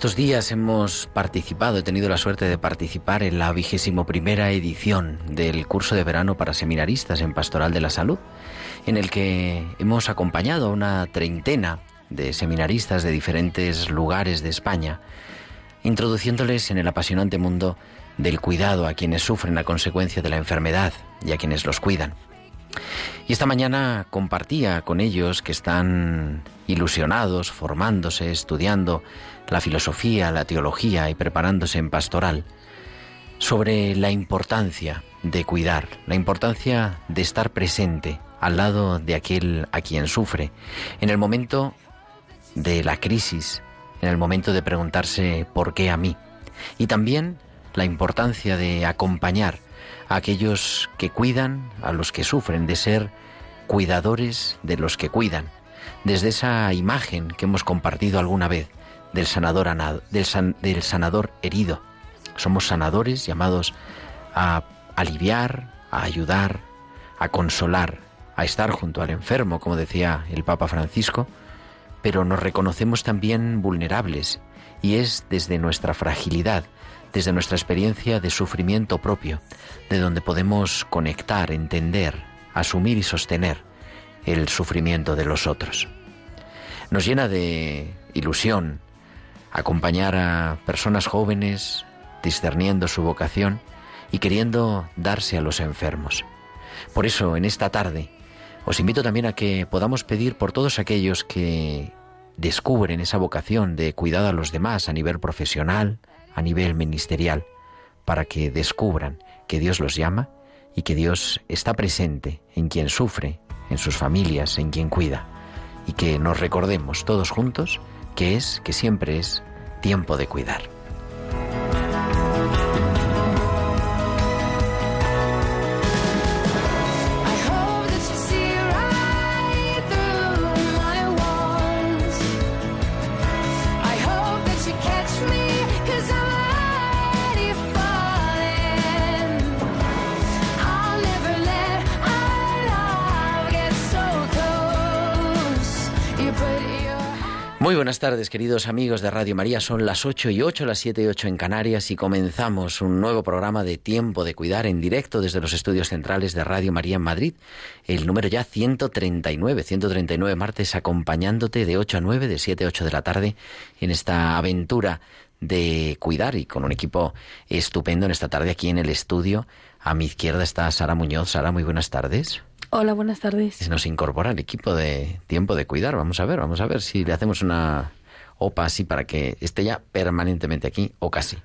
Estos días hemos participado, he tenido la suerte de participar en la vigésimo primera edición del curso de verano para seminaristas en Pastoral de la Salud, en el que hemos acompañado a una treintena de seminaristas de diferentes lugares de España, introduciéndoles en el apasionante mundo del cuidado a quienes sufren a consecuencia de la enfermedad y a quienes los cuidan. Y esta mañana compartía con ellos que están ilusionados, formándose, estudiando la filosofía, la teología y preparándose en pastoral, sobre la importancia de cuidar, la importancia de estar presente al lado de aquel a quien sufre, en el momento de la crisis, en el momento de preguntarse ¿por qué a mí? Y también la importancia de acompañar a aquellos que cuidan, a los que sufren, de ser cuidadores de los que cuidan, desde esa imagen que hemos compartido alguna vez del sanador, ana- del san- del sanador herido. Somos sanadores llamados a aliviar, a ayudar, a consolar, a estar junto al enfermo, como decía el Papa Francisco, pero nos reconocemos también vulnerables y es desde nuestra fragilidad, desde nuestra experiencia de sufrimiento propio, de donde podemos conectar, entender, asumir y sostener el sufrimiento de los otros. Nos llena de ilusión acompañar a personas jóvenes discerniendo su vocación y queriendo darse a los enfermos. Por eso, en esta tarde, os invito también a que podamos pedir por todos aquellos que descubren esa vocación de cuidado a los demás a nivel profesional, a nivel ministerial, para que descubran que Dios los llama y que Dios está presente en quien sufre, en sus familias, en quien cuida, y que nos recordemos todos juntos que es, que siempre es, tiempo de cuidar. Buenas tardes, queridos amigos de Radio María. Son las 8 y 8, las 7 y 8 en Canarias y comenzamos un nuevo programa de Tiempo de Cuidar en directo desde los estudios centrales de Radio María en Madrid. El número ya 139, 139 martes acompañándote de 8 a 9, de 7 a 8 de la tarde en esta aventura de cuidar y con un equipo estupendo en esta tarde aquí en el estudio. A mi izquierda está Sara Muñoz. Sara, muy buenas tardes. Hola, buenas tardes. Se nos incorpora el equipo de tiempo de cuidar. Vamos a ver, vamos a ver si le hacemos una OPA así para que esté ya permanentemente aquí, o casi.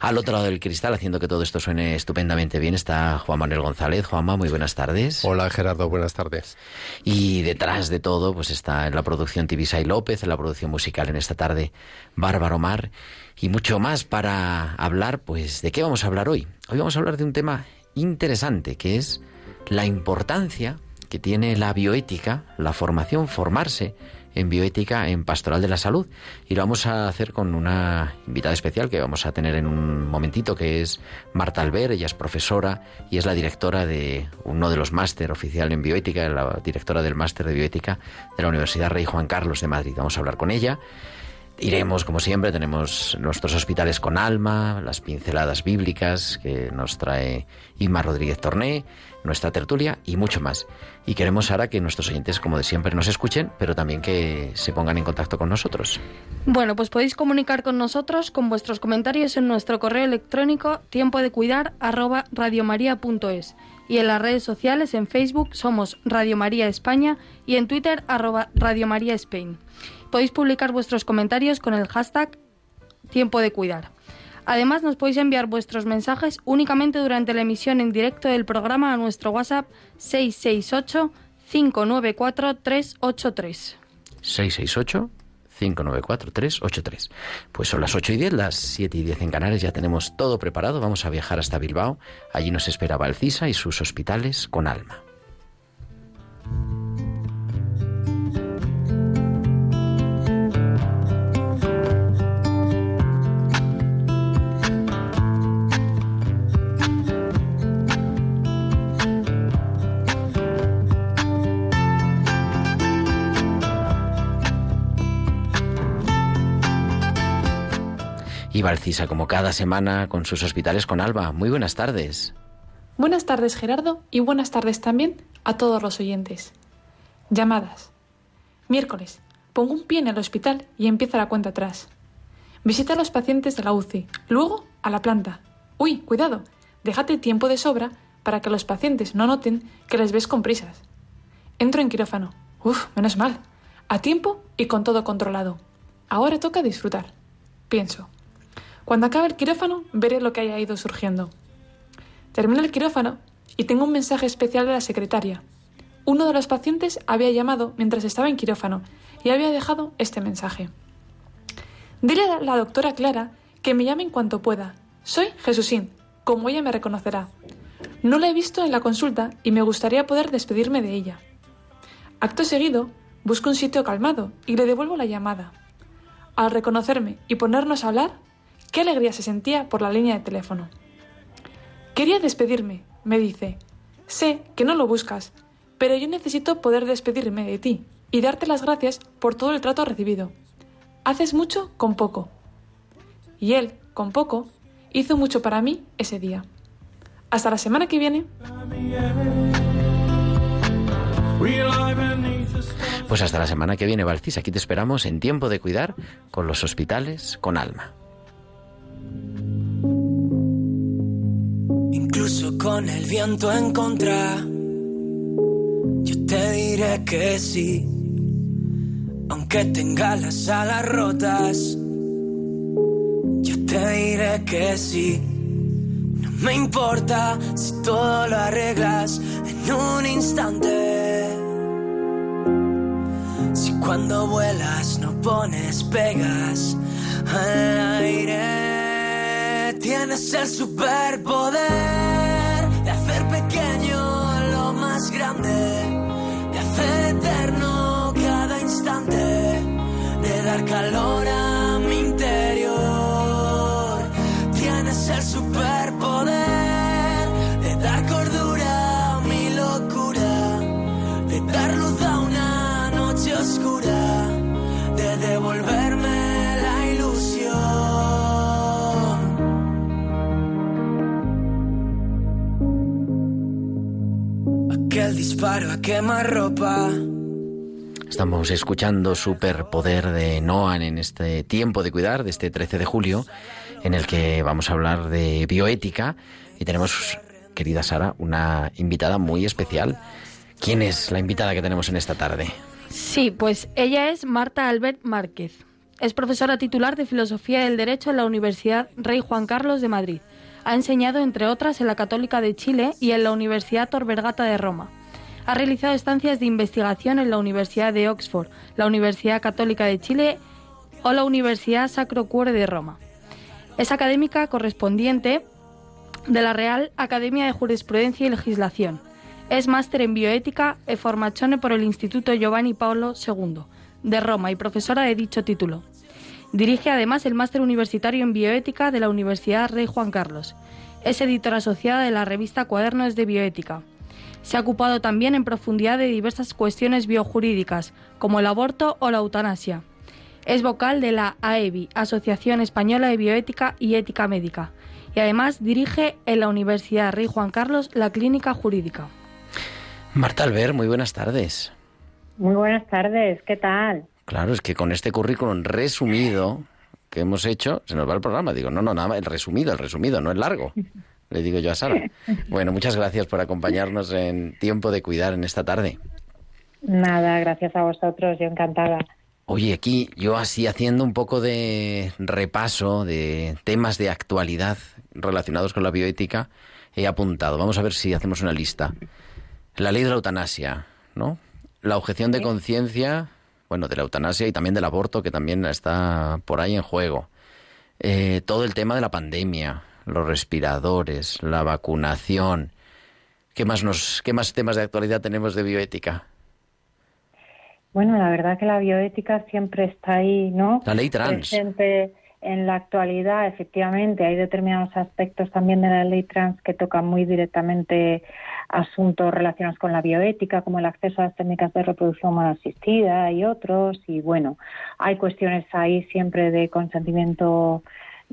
Al otro lado del cristal, haciendo que todo esto suene estupendamente bien, está Juan Manuel González. Juanma, muy buenas tardes. Hola Gerardo, buenas tardes. Y detrás de todo, pues está en la producción Tibisay López, en la producción musical en esta tarde, Bárbaro Mar, y mucho más para hablar, pues, ¿de qué vamos a hablar hoy? Hoy vamos a hablar de un tema interesante, que es la importancia que tiene la bioética, la formación, formarse en bioética en Pastoral de la Salud. Y lo vamos a hacer con una invitada especial que vamos a tener en un momentito, que es Marta Alber. Ella es profesora y es la directora de uno de los máster oficial en bioética, la directora del máster de bioética de la Universidad Rey Juan Carlos de Madrid. Vamos a hablar con ella. Iremos, como siempre, tenemos nuestros hospitales con alma, las pinceladas bíblicas que nos trae Inma Rodríguez Torné, nuestra tertulia y mucho más. Y queremos ahora que nuestros oyentes, como de siempre, nos escuchen, pero también que se pongan en contacto con nosotros. Bueno, pues podéis comunicar con nosotros con vuestros comentarios en nuestro correo electrónico tiempo de cuidar arroba radiomaria.es y en las redes sociales en Facebook somos Radio María España y en Twitter arroba Radio María podéis publicar vuestros comentarios con el hashtag Tiempo de Cuidar. Además, nos podéis enviar vuestros mensajes únicamente durante la emisión en directo del programa a nuestro WhatsApp 668-594-383. 668-594-383. Pues son las 8 y 10, las 7 y 10 en Canarias, ya tenemos todo preparado, vamos a viajar hasta Bilbao. Allí nos espera Valcisa y sus hospitales con alma. Valcisa, como cada semana, con sus hospitales con Alba. Muy buenas tardes. Buenas tardes, Gerardo, y buenas tardes también a todos los oyentes. Llamadas. Miércoles. Pongo un pie en el hospital y empieza la cuenta atrás. Visita a los pacientes de la UCI, luego a la planta. Uy, cuidado, déjate tiempo de sobra para que los pacientes no noten que les ves con prisas. Entro en quirófano. Uf, menos mal. A tiempo y con todo controlado. Ahora toca disfrutar. Pienso. Cuando acabe el quirófano, veré lo que haya ido surgiendo. Termina el quirófano y tengo un mensaje especial de la secretaria. Uno de los pacientes había llamado mientras estaba en quirófano y había dejado este mensaje. Dile a la doctora Clara que me llame en cuanto pueda. Soy Jesusín, como ella me reconocerá. No la he visto en la consulta y me gustaría poder despedirme de ella. Acto seguido, busco un sitio calmado y le devuelvo la llamada. Al reconocerme y ponernos a hablar, Qué alegría se sentía por la línea de teléfono. Quería despedirme, me dice. Sé que no lo buscas, pero yo necesito poder despedirme de ti y darte las gracias por todo el trato recibido. Haces mucho con poco. Y él, con poco, hizo mucho para mí ese día. Hasta la semana que viene. Pues hasta la semana que viene, Valcis. Aquí te esperamos en tiempo de cuidar con los hospitales con alma. Con el viento en contra. Yo te diré que sí, aunque tenga las alas rotas. Yo te diré que sí. No me importa si todo lo arreglas en un instante. Si cuando vuelas no pones pegas al aire Tienes el superpoder de hacer pequeño lo más grande, disparo a quemar ropa. Estamos escuchando Superpoder de Noan en este tiempo de cuidar, de este 13 de julio, en el que vamos a hablar de bioética y tenemos, querida Sara, una invitada muy especial. ¿Quién es la invitada que tenemos en esta tarde? Sí, pues ella es Marta Albert Márquez. Es profesora titular de Filosofía del Derecho en la Universidad Rey Juan Carlos de Madrid ha enseñado, entre otras, en la Católica de Chile y en la Universidad Tor Vergata de Roma. Ha realizado estancias de investigación en la Universidad de Oxford, la Universidad Católica de Chile o la Universidad Sacro Cuore de Roma. Es académica correspondiente de la Real Academia de Jurisprudencia y Legislación. Es máster en bioética e formazione por el Instituto Giovanni Paolo II de Roma y profesora de dicho título. Dirige además el máster universitario en bioética de la Universidad Rey Juan Carlos. Es editora asociada de la revista Cuadernos de Bioética. Se ha ocupado también en profundidad de diversas cuestiones biojurídicas, como el aborto o la eutanasia. Es vocal de la AEBI, Asociación Española de Bioética y Ética Médica, y además dirige en la Universidad Rey Juan Carlos la Clínica Jurídica. Marta Alber, muy buenas tardes. Muy buenas tardes, ¿qué tal? Claro, es que con este currículum resumido que hemos hecho, se nos va el programa. Digo, no, no, nada más, el resumido, el resumido, no es largo. Le digo yo a Sara. Bueno, muchas gracias por acompañarnos en Tiempo de Cuidar en esta tarde. Nada, gracias a vosotros, yo encantada. Oye, aquí yo así haciendo un poco de repaso de temas de actualidad relacionados con la bioética, he apuntado. Vamos a ver si hacemos una lista. La ley de la eutanasia, ¿no? La objeción de conciencia, bueno, de la eutanasia y también del aborto, que también está por ahí en juego. Eh, todo el tema de la pandemia, los respiradores, la vacunación. ¿Qué más, nos, ¿Qué más temas de actualidad tenemos de bioética? Bueno, la verdad que la bioética siempre está ahí, ¿no? La ley trans. Presente en la actualidad, efectivamente, hay determinados aspectos también de la ley trans que tocan muy directamente asuntos relacionados con la bioética, como el acceso a las técnicas de reproducción humana asistida y otros. Y bueno, hay cuestiones ahí siempre de consentimiento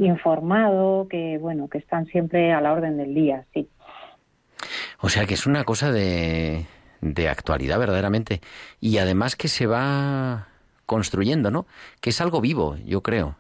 informado que, bueno, que están siempre a la orden del día, sí. O sea que es una cosa de, de actualidad verdaderamente. Y además que se va construyendo, ¿no? Que es algo vivo, yo creo.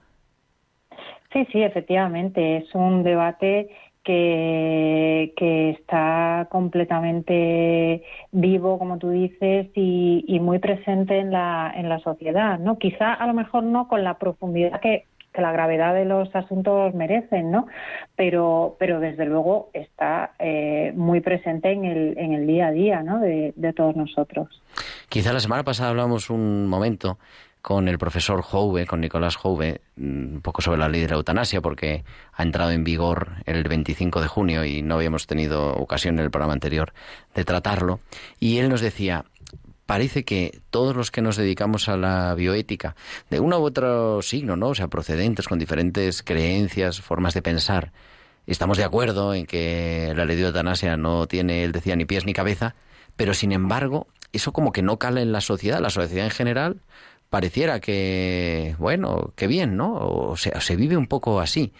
Sí, sí, efectivamente. Es un debate que, que está completamente vivo, como tú dices, y, y, muy presente en la, en la sociedad, ¿no? Quizá a lo mejor no con la profundidad que, que la gravedad de los asuntos merecen, ¿no? Pero, pero desde luego está eh, muy presente en el, en el día a día, ¿no? De, todos nosotros. Quizá la semana pasada hablamos un momento con el profesor Jouve, con Nicolás Jouve, mm, un poco sobre la ley de la eutanasia, porque ha entrado en vigor el 25 de junio y no habíamos tenido ocasión en el programa anterior de tratarlo. Y él nos decía, parece que todos los que nos dedicamos a la bioética, de uno u otro signo, ¿no? O sea, procedentes con diferentes creencias, formas de pensar, estamos de acuerdo en que la ley de eutanasia no tiene, él decía, ni pies ni cabeza, pero sin embargo, eso como que no cala en la sociedad, la sociedad en general pareciera que, bueno, que bien, ¿no? O sea, se vive un poco así.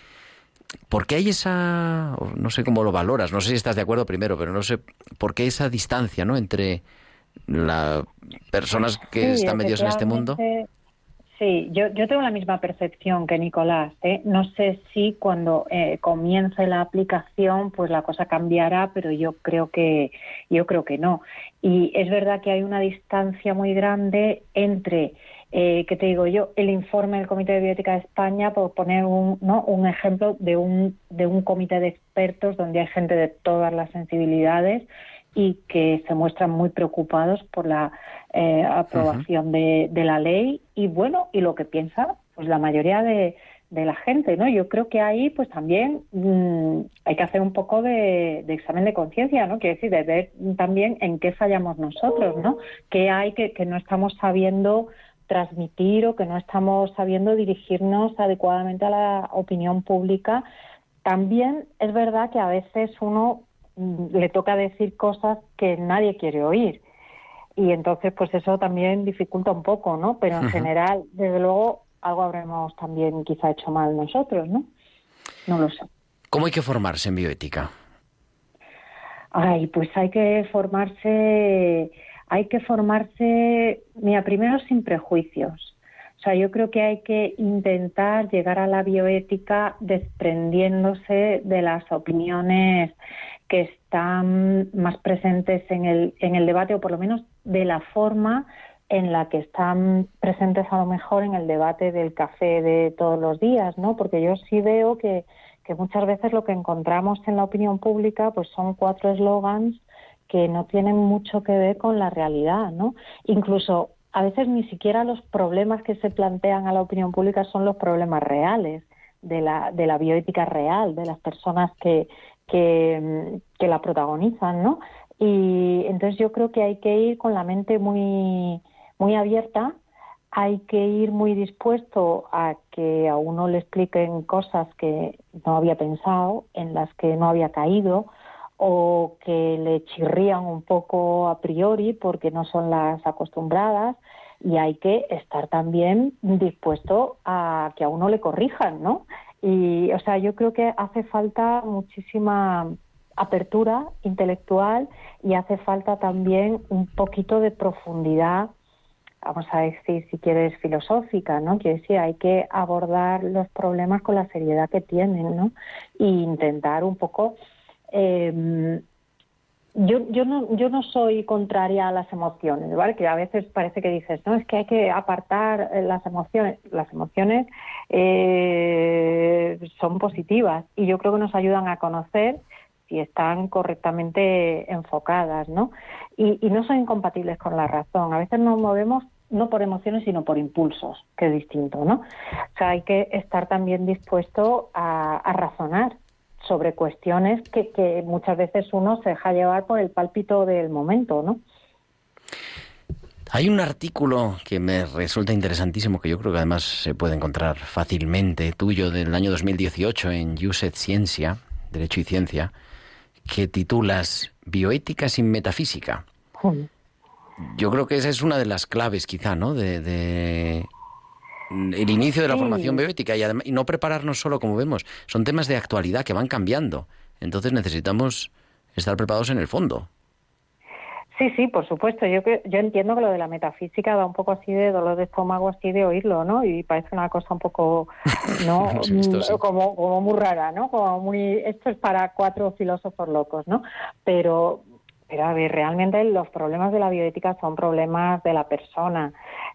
¿Por qué hay esa, no sé cómo lo valoras, no sé si estás de acuerdo primero, pero no sé, ¿por qué esa distancia, ¿no? Entre las personas que Sí, están metidos en este mundo. Sí, yo, yo tengo la misma percepción que Nicolás. ¿eh? No sé si cuando eh, comience la aplicación, pues la cosa cambiará, pero yo creo que yo creo que no. Y es verdad que hay una distancia muy grande entre eh, ¿qué te digo yo? El informe del Comité de Bioética de España, por poner un, ¿no? un ejemplo de un, de un comité de expertos donde hay gente de todas las sensibilidades y que se muestran muy preocupados por la eh, aprobación de, de la ley y bueno, y lo que piensa pues la mayoría de, de la gente, ¿no? Yo creo que ahí, pues también mmm, hay que hacer un poco de, de examen de conciencia, ¿no? Quiero decir, de ver también en qué fallamos nosotros, ¿no? ¿Qué hay que, que no estamos sabiendo transmitir o que no estamos sabiendo dirigirnos adecuadamente a la opinión pública? También es verdad que a veces uno le toca decir cosas que nadie quiere oír. Y entonces, pues eso también dificulta un poco, ¿no? Pero en general, desde luego, algo habremos también quizá hecho mal nosotros, ¿no? No lo sé. ¿Cómo hay que formarse en bioética? Ay, pues hay que formarse, hay que formarse, mira, primero sin prejuicios. O sea, yo creo que hay que intentar llegar a la bioética desprendiéndose de las opiniones que están más presentes en el, en el debate, o por lo menos de la forma en la que están presentes a lo mejor en el debate del café de todos los días, ¿no? Porque yo sí veo que, que muchas veces lo que encontramos en la opinión pública pues son cuatro eslogans que no tienen mucho que ver con la realidad, ¿no? Incluso a veces ni siquiera los problemas que se plantean a la opinión pública son los problemas reales de la, de la bioética real, de las personas que, que, la protagonizan, ¿no? Y entonces yo creo que hay que ir con la mente muy, muy abierta, hay que ir muy dispuesto a que a uno le expliquen cosas que no había pensado, en las que no había caído, o que le chirrían un poco a priori porque no son las acostumbradas y hay que estar también dispuesto a que a uno le corrijan, ¿no? Y, o sea, yo creo que hace falta muchísima apertura intelectual y hace falta también un poquito de profundidad, vamos a decir, si quieres, filosófica, ¿no? Quiere decir, hay que abordar los problemas con la seriedad que tienen, ¿no? E intentar un poco eh, yo, yo, no, yo no soy contraria a las emociones, ¿vale? Que a veces parece que dices, no, es que hay que apartar eh, las emociones. Las emociones eh, son positivas y yo creo que nos ayudan a conocer si están correctamente enfocadas, ¿no? Y, no son incompatibles con la razón. A veces nos movemos no por emociones, sino por impulsos, que es distinto, ¿no? O sea, hay que estar también dispuesto a razonar sobre cuestiones que, muchas veces uno se deja llevar por el pálpito del momento, ¿no? Hay un artículo que me resulta interesantísimo, que yo creo que además se puede encontrar fácilmente, tuyo del año 2018 en Used Ciencia, Derecho y Ciencia, que titulas Bioética sin metafísica. Yo creo que esa es una de las claves, quizá, ¿no? de el inicio de la formación bioética y, además, y no prepararnos solo como vemos. Son temas de actualidad que van cambiando. Entonces necesitamos estar preparados en el fondo. Sí, sí, por supuesto. Yo yo entiendo que lo de la metafísica da un poco así de dolor de estómago, así de oírlo, ¿no? Y parece una cosa un poco, ¿no? como, como muy rara, ¿no? Como muy, esto es para cuatro filósofos locos, ¿no? Pero, pero a ver, realmente los problemas de la bioética son problemas de la persona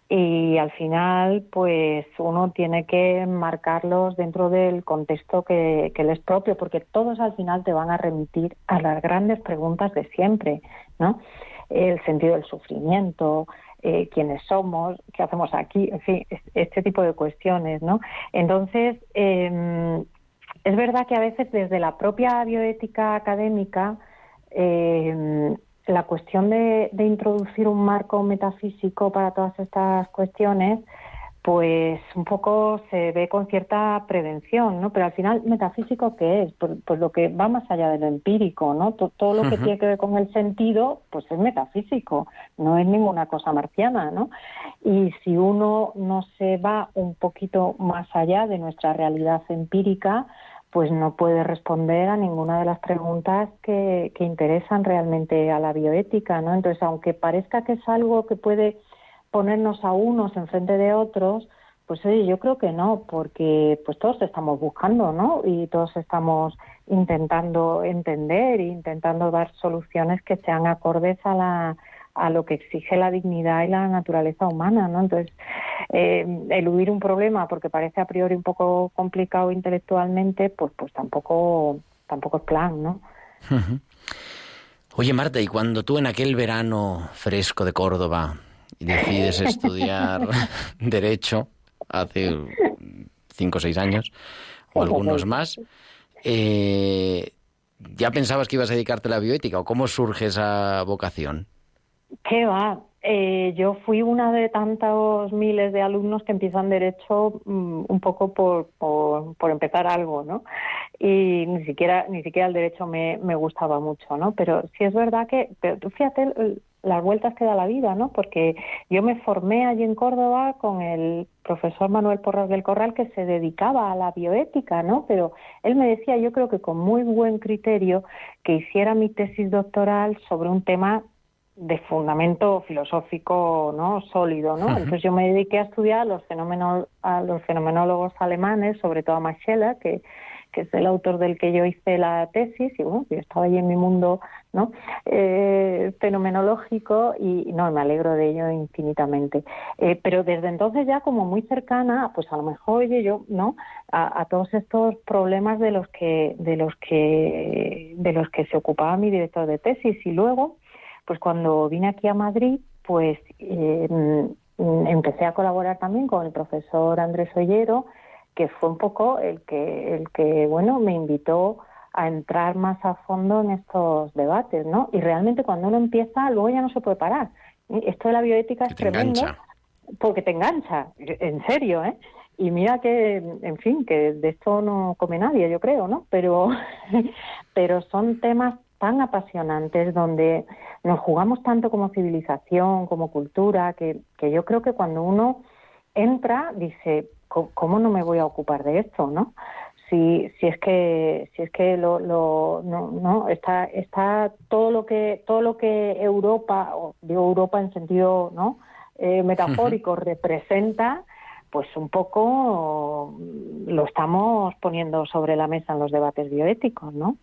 y al final pues uno tiene que marcarlos dentro del contexto que, que les propio porque todos al final te van a remitir a las grandes preguntas de siempre no el sentido del sufrimiento eh, quiénes somos qué hacemos aquí en fin este tipo de cuestiones no entonces eh, es verdad que a veces desde la propia bioética académica eh, la cuestión de, introducir un marco metafísico para todas estas cuestiones, pues un poco se ve con cierta prevención, ¿no? Pero al final, ¿metafísico qué es? Pues, pues lo que va más allá de lo empírico, ¿no? Todo, lo que tiene que ver con el sentido, pues es metafísico, no es ninguna cosa marciana, ¿no? Y si uno no se va un poquito más allá de nuestra realidad empírica, pues no puede responder a ninguna de las preguntas que, interesan realmente a la bioética, ¿no? Entonces, aunque parezca que es algo que puede ponernos a unos en frente de otros, pues oye, yo creo que no, porque pues todos estamos buscando, ¿no? Y todos estamos intentando entender e intentando dar soluciones que sean acordes a la a lo que exige la dignidad y la naturaleza humana, ¿no? Entonces, eh, eludir un problema porque parece a priori un poco complicado intelectualmente, pues, pues tampoco, tampoco es plan, ¿no? Oye, Marta, y cuando tú en aquel verano fresco de Córdoba decides estudiar Derecho, hace cinco o seis años, o algunos más, eh, ¿ya pensabas que ibas a dedicarte a la bioética o cómo surge esa vocación? ¿Qué va? Eh, yo fui una de tantos miles de alumnos que empiezan derecho mm, un poco por, por, empezar algo, ¿no? Y ni siquiera ni siquiera el derecho me, me gustaba mucho, ¿no? Pero sí es verdad que, pero fíjate las vueltas que da la vida, ¿no? Porque yo me formé allí en Córdoba con el profesor Manuel Porras del Corral que se dedicaba a la bioética, ¿no? Pero él me decía, yo creo que con muy buen criterio, que hiciera mi tesis doctoral sobre un tema de fundamento filosófico no sólido no entonces yo me dediqué a estudiar a los fenómenos a los fenomenólogos alemanes sobre todo a Max Scheler que que es el autor del que yo hice la tesis y bueno yo estaba allí en mi mundo no eh, fenomenológico y no me alegro de ello infinitamente. Eh, pero desde entonces ya como muy cercana pues a lo mejor oye yo no a, a, todos estos problemas de los que de los que de los que se ocupaba mi director de tesis y luego pues cuando vine aquí a Madrid, pues eh, mm, empecé a colaborar también con el profesor Andrés Ollero, que fue un poco el que, el que bueno, me invitó a entrar más a fondo en estos debates, ¿no? Y realmente cuando uno empieza, luego ya no se puede parar. Esto de la bioética es tremendo porque te engancha, en serio, ¿eh? Y mira que, en fin, que de esto no come nadie, yo creo, ¿no? Pero, pero son temas tan apasionantes donde nos jugamos tanto como civilización, como cultura, que, que yo creo que cuando uno entra dice, ¿cómo no me voy a ocupar de esto, no? Si, si es que si es que lo, lo no, no está está todo lo que todo lo que Europa o digo Europa en sentido no eh, metafórico representa pues un poco lo estamos poniendo sobre la mesa en los debates bioéticos, ¿no?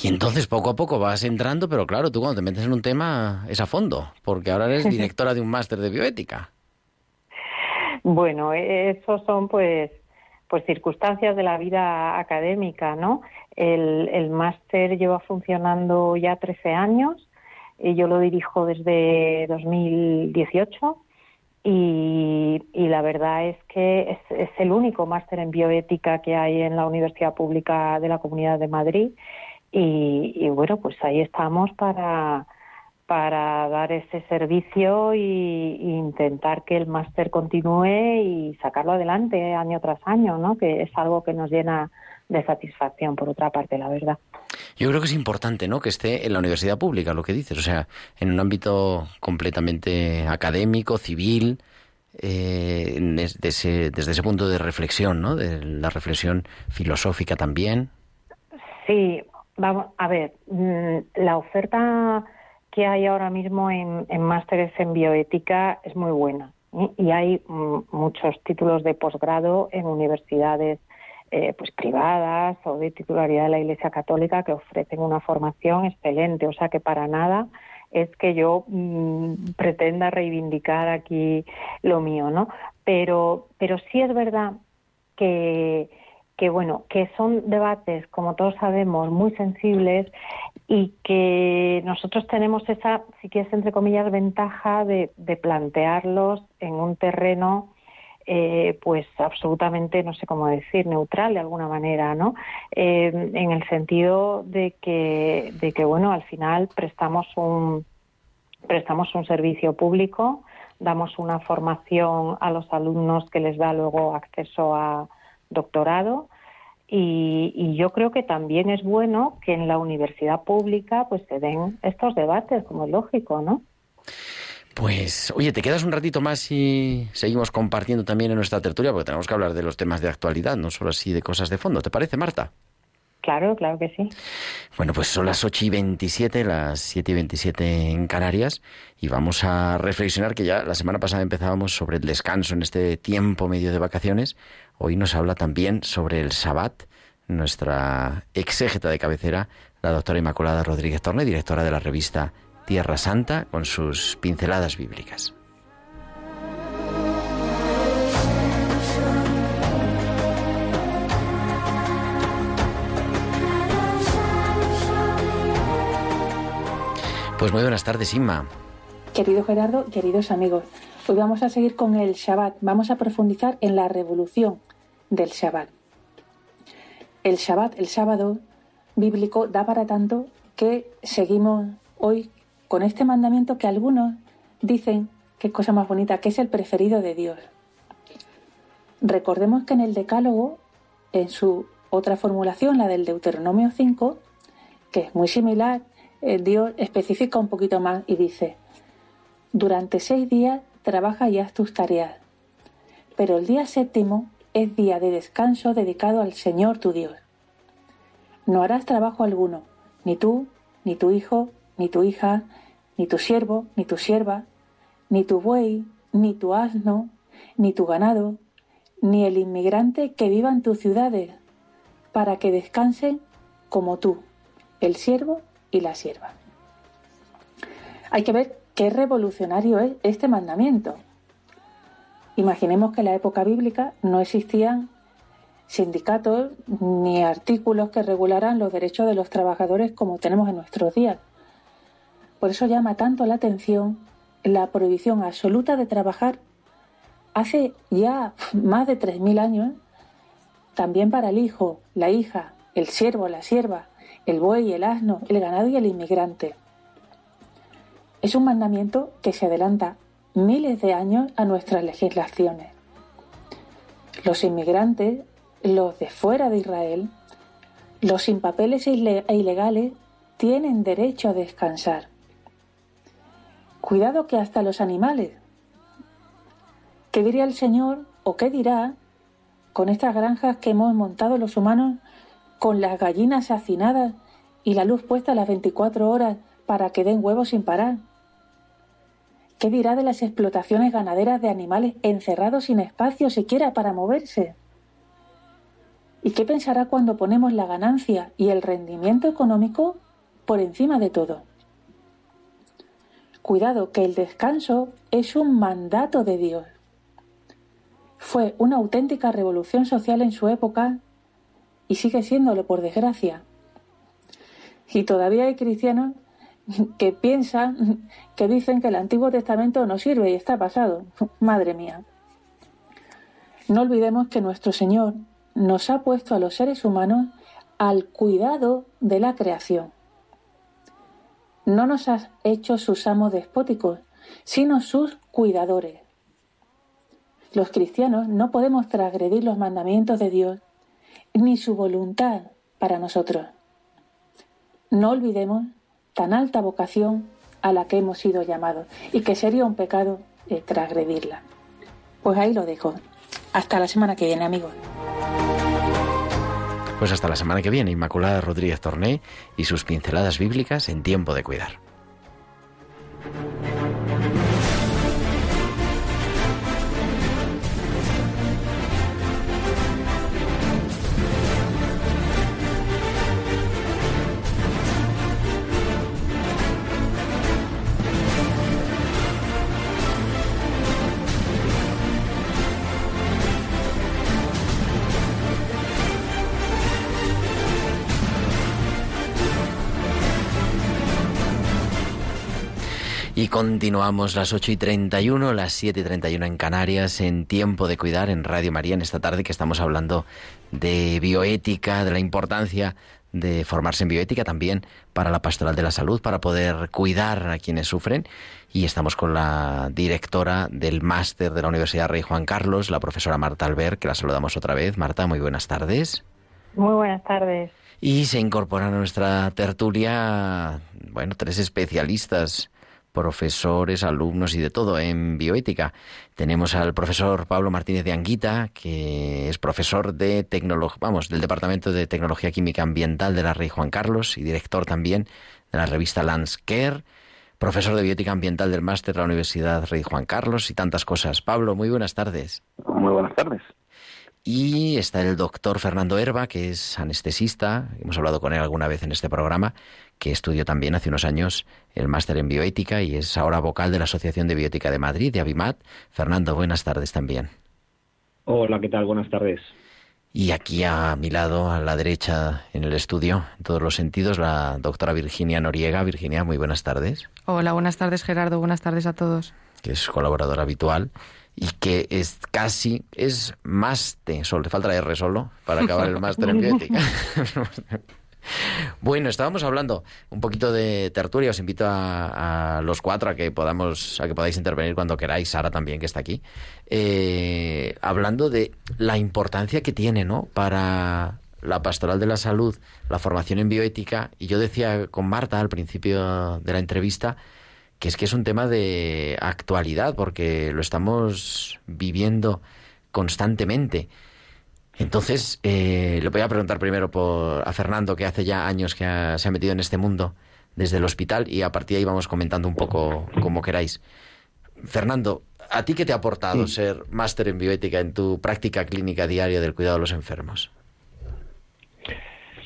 Y entonces poco a poco vas entrando, pero claro, tú cuando te metes en un tema es a fondo, porque ahora eres directora de un máster de bioética. Bueno, esos son pues pues circunstancias de la vida académica, ¿no? El, el máster lleva funcionando ya 13 años y yo lo dirijo desde 2018 y, y la verdad es que es, es el único máster en bioética que hay en la Universidad Pública de la Comunidad de Madrid y, y bueno, pues ahí estamos para para dar ese servicio y, intentar que el máster continúe y sacarlo adelante año tras año, ¿no? Que es algo que nos llena de satisfacción, por otra parte, la verdad. Yo creo que es importante, ¿no? Que esté en la universidad pública, lo que dices, o sea, en un ámbito completamente académico, civil, eh, desde, ese, desde ese punto de reflexión, ¿no? De la reflexión filosófica también. Sí, vamos a ver, mm, la oferta que hay ahora mismo en, másteres en bioética es muy buena ¿eh? y hay mm, muchos títulos de posgrado en universidades eh, pues privadas o de titularidad de la Iglesia Católica que ofrecen una formación excelente, o sea que para nada es que yo mm, pretenda reivindicar aquí lo mío, ¿no? Pero, pero sí es verdad que, que bueno, que son debates, como todos sabemos, muy sensibles y que nosotros tenemos esa, si quieres, entre comillas, ventaja de, plantearlos en un terreno eh, pues absolutamente, no sé cómo decir, neutral de alguna manera, ¿no? Eh, en el sentido de que, de que, bueno, al final prestamos un, prestamos un servicio público, damos una formación a los alumnos que les da luego acceso a doctorado y, yo creo que también es bueno que en la universidad pública pues se den estos debates, como es lógico, ¿no? Pues, oye, ¿te quedas un ratito más y seguimos compartiendo también en nuestra tertulia? Porque tenemos que hablar de los temas de actualidad, no solo así de cosas de fondo. ¿Te parece, Marta? Claro, claro que sí. Bueno, pues son las 8 y 27, las 7 y 27 en Canarias, y vamos a reflexionar que ya la semana pasada empezábamos sobre el descanso en este tiempo medio de vacaciones. Hoy nos habla también sobre el Sabbat, nuestra exégeta de cabecera, la doctora Inmaculada Rodríguez Torne, directora de la revista Tierra Santa, con sus pinceladas bíblicas. Pues muy buenas tardes, Inma. Querido Gerardo, queridos amigos, hoy vamos a seguir con el Shabbat. Vamos a profundizar en la revolución del Shabbat. El Shabbat, el sábado bíblico, da para tanto que seguimos hoy con este mandamiento que algunos dicen que es cosa más bonita, que es el preferido de Dios. Recordemos que en el Decálogo, en su otra formulación, la del Deuteronomio 5, que es muy similar, eh, Dios especifica un poquito más y dice, durante seis días trabaja y haz tus tareas, pero el día séptimo es día de descanso dedicado al Señor tu Dios. No harás trabajo alguno, ni tú, ni tu hijo, ni tu hija, ni tu siervo, ni tu sierva, ni tu buey, ni tu asno, ni tu ganado, ni el inmigrante que viva en tus ciudades, para que descansen como tú, el siervo y la sierva. Hay que ver qué revolucionario es este mandamiento. Imaginemos que en la época bíblica no existían sindicatos ni artículos que regularan los derechos de los trabajadores como tenemos en nuestros días. Por eso llama tanto la atención la prohibición absoluta de trabajar hace ya más de 3.000 años, también para el hijo, la hija el siervo, la sierva, el buey, el asno, el ganado y el inmigrante. Es un mandamiento que se adelanta miles de años a nuestras legislaciones. Los inmigrantes, los de fuera de Israel, los sin papeles e, ilegales tienen derecho a descansar. Cuidado que hasta los animales. ¿Qué diría el Señor o qué dirá con estas granjas que hemos montado los humanos con las gallinas hacinadas y la luz puesta a las 24 horas para que den huevos sin parar? ¿Qué dirá de las explotaciones ganaderas de animales encerrados sin espacio siquiera para moverse? ¿Y qué pensará cuando ponemos la ganancia y el rendimiento económico por encima de todo? Cuidado que el descanso es un mandato de Dios. Fue una auténtica revolución social en su época y sigue siéndolo por desgracia. Y todavía hay cristianos que piensan, que dicen que el Antiguo Testamento no sirve y está pasado. Madre mía. No olvidemos que nuestro Señor nos ha puesto a los seres humanos al cuidado de la creación. No nos ha hecho sus amos despóticos, sino sus cuidadores. Los cristianos no podemos transgredir los mandamientos de Dios ni su voluntad para nosotros. No olvidemos tan alta vocación a la que hemos sido llamados y que sería un pecado transgredirla. Pues ahí lo dejo. Hasta la semana que viene, amigos. Pues hasta la semana que viene, Inmaculada Rodríguez Torné y sus pinceladas bíblicas en tiempo de cuidar. Continuamos las 8 y 31, las 7 y 31 en Canarias, en Tiempo de Cuidar en Radio María, en esta tarde que estamos hablando de bioética, de la importancia de formarse en bioética también para la pastoral de la salud, para poder cuidar a quienes sufren. Y estamos con la directora del máster de la Universidad Rey Juan Carlos, la profesora Marta Albert, que la saludamos otra vez. Marta, muy buenas tardes. Muy buenas tardes. Y se incorporan a nuestra tertulia, bueno, tres especialistas profesores, alumnos y de todo en bioética. Tenemos al profesor Pablo Martínez de Anguita, que es profesor de tecnología, vamos, del Departamento de Tecnología Química Ambiental de la Rey Juan Carlos y director también de la revista Care, profesor de bioética ambiental del máster de la Universidad Rey Juan Carlos y tantas cosas. Pablo, muy buenas tardes. Muy buenas tardes. Y está el doctor Fernando Herba, que es anestesista, hemos hablado con él alguna vez en este programa, que estudió también hace unos años el máster en bioética y es ahora vocal de la Asociación de Bioética de Madrid, de Abimat. Fernando, buenas tardes también. Hola, ¿qué tal? Buenas tardes. Y aquí a mi lado, a la derecha en el estudio, en todos los sentidos, la doctora Virginia Noriega. Virginia, muy buenas tardes. Hola, buenas tardes Gerardo, buenas tardes a todos. Que es colaboradora habitual y que es casi, es máster, solo, te falta la R solo para acabar el máster en bioética. Bueno, estábamos hablando un poquito de tertulia. Os invito a, los cuatro a que podamos, a que podáis intervenir cuando queráis. Sara también que está aquí, eh, hablando de la importancia que tiene, ¿no? Para la pastoral de la salud, la formación en bioética. Y yo decía con Marta al principio de la entrevista que es que es un tema de actualidad porque lo estamos viviendo constantemente. Entonces, eh, le voy a preguntar primero por, a Fernando, que hace ya años que se ha metido en este mundo desde el hospital, y a partir de ahí vamos comentando un poco como queráis. Fernando, ¿a ti qué te ha aportado ser máster en bioética en tu práctica clínica diaria del cuidado de los enfermos?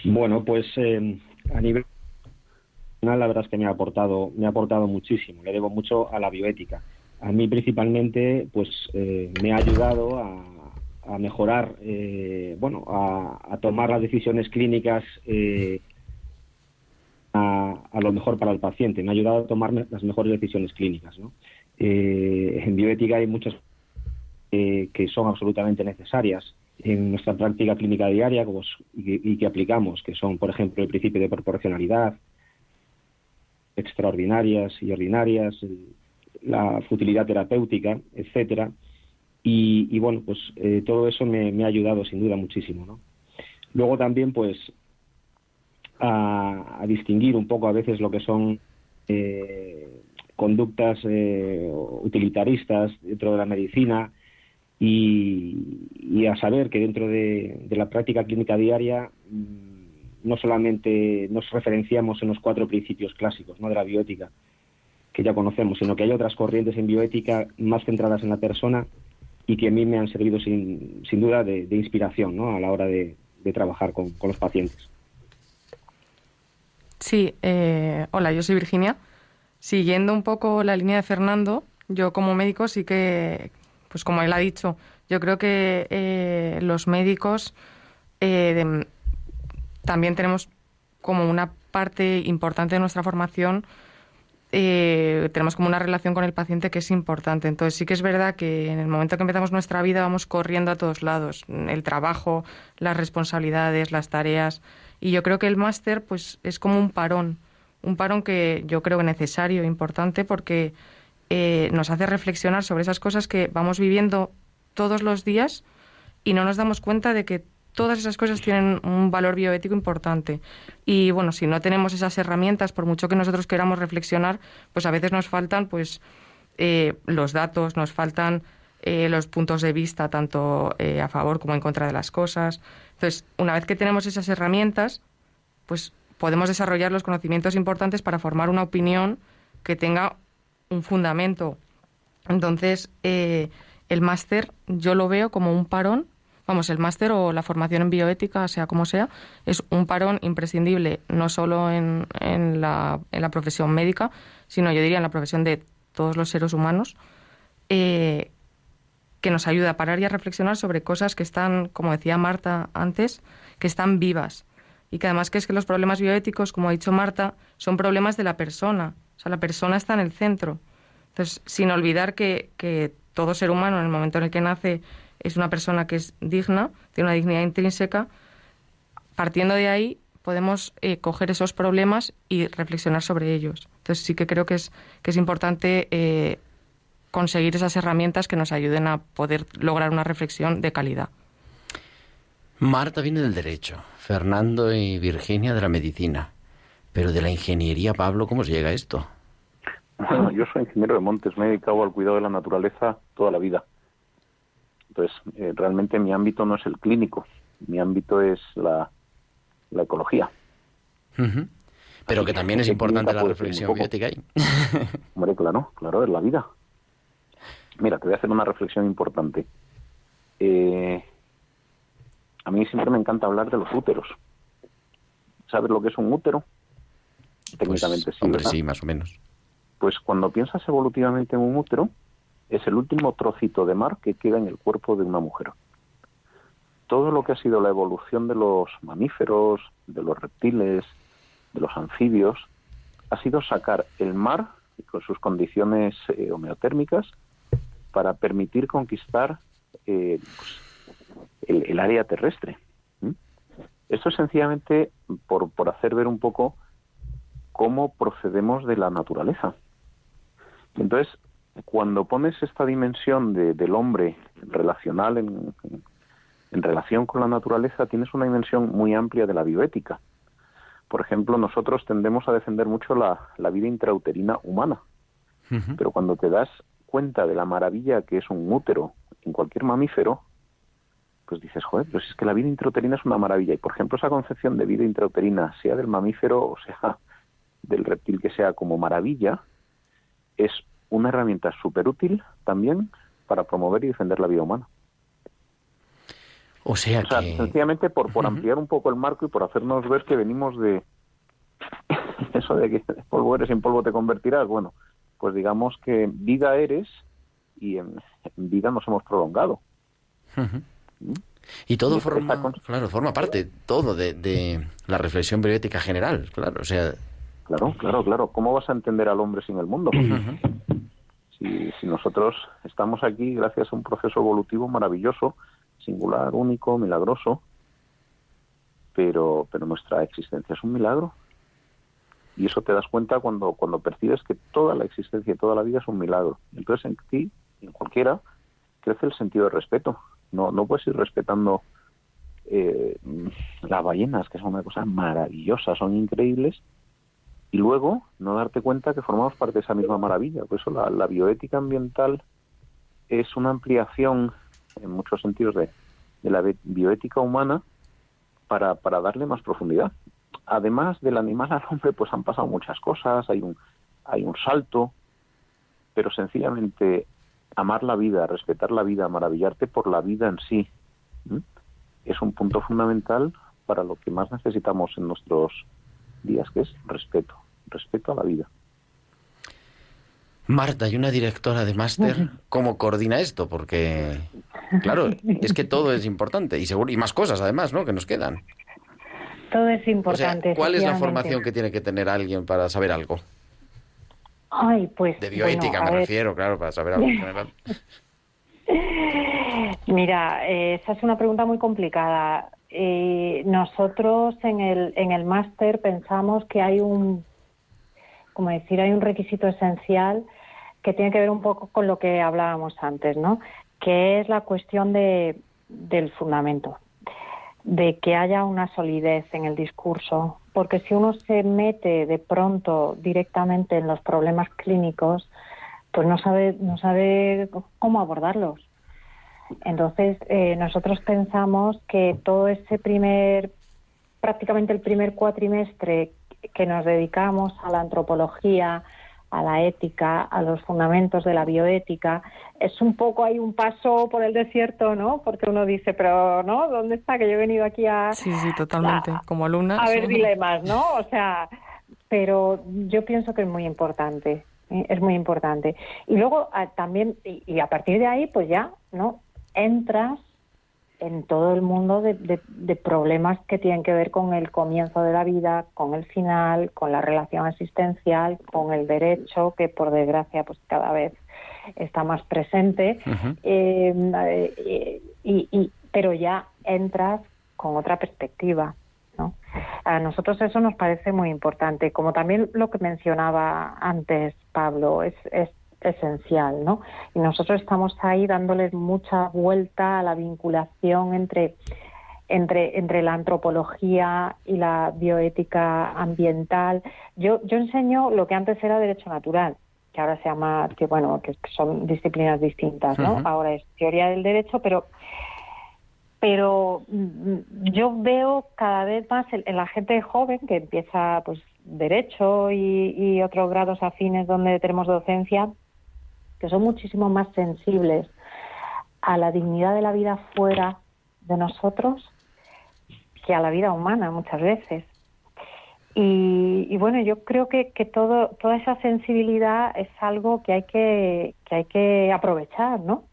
Bueno, pues eh, a nivel la verdad es que me ha aportado me ha aportado muchísimo le debo mucho a la bioética a mí principalmente pues eh, me ha ayudado a, mejorar, eh, bueno, a, tomar las decisiones clínicas eh, a, lo mejor para el paciente. Me ha ayudado a tomar las mejores decisiones clínicas. ¿no? En bioética hay muchas que son absolutamente necesarias en nuestra práctica clínica diaria pues, y, que aplicamos, que son, por ejemplo, el principio de proporcionalidad, extraordinarias y ordinarias, la futilidad terapéutica, etcétera. Y, bueno, pues eh, todo eso me, ha ayudado sin duda muchísimo, ¿no? Luego también, pues, a, distinguir un poco a veces lo que son eh, conductas eh, utilitaristas dentro de la medicina y, a saber que dentro de, la práctica clínica diaria mm, no solamente nos referenciamos en los cuatro principios clásicos ¿no? de la bioética que ya conocemos, sino que hay otras corrientes en bioética más centradas en la persona y que a mí me han servido sin, sin duda de, inspiración ¿no? a la hora de, trabajar con, los pacientes. Sí, eh, hola, yo soy Virginia. Siguiendo un poco la línea de Fernando, yo como médico sí que, pues como él ha dicho, yo creo que eh, los médicos eh, también tenemos como una parte importante de nuestra formación eh, tenemos como una relación con el paciente que es importante. Entonces sí que es verdad que en el momento que empezamos nuestra vida vamos corriendo a todos lados, el trabajo, las responsabilidades, las tareas. Y yo creo que el máster pues es como un parón, un parón que yo creo necesario, importante, porque eh, nos hace reflexionar sobre esas cosas que vamos viviendo todos los días y no nos damos cuenta de que todas esas cosas tienen un valor bioético importante. Y bueno, si no tenemos esas herramientas, por mucho que nosotros queramos reflexionar, pues a veces nos faltan pues eh, los datos, nos faltan eh, los puntos de vista, tanto eh, a favor como en contra de las cosas. Entonces, una vez que tenemos esas herramientas, pues podemos desarrollar los conocimientos importantes para formar una opinión que tenga un fundamento. Entonces, el máster yo lo veo como un parón vamos, el máster o la formación en bioética, sea como sea, es un parón imprescindible no solo en, en, la, en la profesión médica, sino yo diría en la profesión de todos los seres humanos, eh, que nos ayuda a parar y a reflexionar sobre cosas que están, como decía Marta antes, que están vivas. Y que además que es que los problemas bioéticos, como ha dicho Marta, son problemas de la persona. O sea, la persona está en el centro. Entonces, sin olvidar que, que todo ser humano, en el momento en el que nace, es una persona que es digna, tiene una dignidad intrínseca. Partiendo de ahí, podemos eh, coger esos problemas y reflexionar sobre ellos. Entonces sí que creo que es, que es importante eh, conseguir esas herramientas que nos ayuden a poder lograr una reflexión de calidad. Marta viene del derecho, Fernando y Virginia de la medicina, pero de la ingeniería, Pablo, ¿cómo se llega a esto? Bueno, yo soy ingeniero de montes, me he dedicado al cuidado de la naturaleza toda la vida. Entonces, eh, realmente mi ámbito no es el clínico, mi ámbito es la, la ecología. Pero que también es importante la reflexión biótica ahí. Hombre, claro, claro, es la vida. Mira, te voy a hacer una reflexión importante. Eh, a mí siempre me encanta hablar de los úteros. ¿Sabes lo que es un útero? Pues, Técnicamente sí. Hombre, sí, más o menos. Pues cuando piensas evolutivamente en un útero, es el último trocito de mar que queda en el cuerpo de una mujer. Todo lo que ha sido la evolución de los mamíferos, de los reptiles, de los anfibios, ha sido sacar el mar con sus condiciones eh, homeotérmicas para permitir conquistar eh, pues, el, área terrestre. Esto es sencillamente por, por hacer ver un poco cómo procedemos de la naturaleza. Entonces, cuando pones esta dimensión del hombre relacional en, relación con la naturaleza, tienes una dimensión muy amplia de la bioética. Por ejemplo, nosotros tendemos a defender mucho la, vida intrauterina humana, pero cuando te das cuenta de la maravilla que es un útero en cualquier mamífero, pues dices, joder, pues es que la vida intrauterina es una maravilla. Y por ejemplo, esa concepción de vida intrauterina, sea del mamífero o sea del reptil que sea como maravilla, es una herramienta súper útil también para promover y defender la vida humana. O sea, sencillamente por, por ampliar un poco el marco y por hacernos ver que venimos de eso de que polvo eres y en polvo te convertirás. Bueno, pues digamos que vida eres y en, vida nos hemos prolongado. ¿Mm? Y todo forma, claro, forma parte, todo de, de la reflexión periódica general, claro, o sea... Claro, claro, claro. ¿Cómo vas a entender al hombre sin el mundo? si, nosotros estamos aquí gracias a un proceso evolutivo maravilloso, singular, único, milagroso, pero, pero nuestra existencia es un milagro. Y eso te das cuenta cuando, cuando percibes que toda la existencia y toda la vida es un milagro. Entonces en ti, en cualquiera, crece el sentido de respeto. No, no puedes ir respetando eh, las ballenas, que son una cosa maravillosa, son increíbles, y luego no darte cuenta que formamos parte de esa misma maravilla. Por eso la, bioética ambiental es una ampliación en muchos sentidos de, de la bioética humana para, para darle más profundidad. Además del animal al hombre, pues han pasado muchas cosas, hay un, hay un salto, pero sencillamente amar la vida, respetar la vida, maravillarte por la vida en sí, es un punto fundamental para lo que más necesitamos en nuestros días, que es respeto, respeto a la vida. Marta, y una directora de máster, ¿cómo coordina esto? Porque, claro, es que todo es importante y seguro y más cosas además, ¿no? Que nos quedan. Todo es importante. ¿Cuál es la formación que tiene que tener alguien para saber algo? Ay, pues. De bioética me refiero, claro, para saber algo en general. Mira, eh, esa es una pregunta muy complicada. Eh, nosotros en el, en el máster pensamos que hay un, como decir, hay un requisito esencial que tiene que ver un poco con lo que hablábamos antes, ¿no? Que es la cuestión de, del fundamento, de que haya una solidez en el discurso, porque si uno se mete de pronto directamente en los problemas clínicos, pues no sabe, no sabe cómo abordarlos. Entonces, eh, nosotros pensamos que todo ese primer, prácticamente el primer cuatrimestre que nos dedicamos a la antropología, a la ética, a los fundamentos de la bioética, es un poco hay un paso por el desierto, ¿no? Porque uno dice, pero ¿no? ¿Dónde está? Que yo he venido aquí a... Sí, sí, totalmente, como alumna. A ver dilemas, ¿no? O sea, pero yo pienso que es muy importante, ¿eh? es muy importante. Y luego también, y, a partir de ahí, pues ya, ¿no? Entras en todo el mundo de, de, problemas que tienen que ver con el comienzo de la vida, con el final, con la relación asistencial, con el derecho, que por desgracia pues cada vez está más presente, eh, eh, y, pero ya entras con otra perspectiva. ¿no? A nosotros eso nos parece muy importante, como también lo que mencionaba antes Pablo, es, es esencial, ¿no? Y nosotros estamos ahí dándoles mucha vuelta a la vinculación entre entre, entre la antropología y la bioética ambiental. Yo, yo enseño lo que antes era derecho natural, que ahora se llama, que bueno, que son disciplinas distintas, ¿no? Ahora es teoría del derecho, pero pero mm, yo veo cada vez más en, la gente joven que empieza pues derecho y, y otros grados afines donde tenemos docencia que son muchísimo más sensibles a la dignidad de la vida fuera de nosotros que a la vida humana muchas veces. Y, bueno, yo creo que, que, todo, toda esa sensibilidad es algo que hay que, que, hay que aprovechar, ¿no?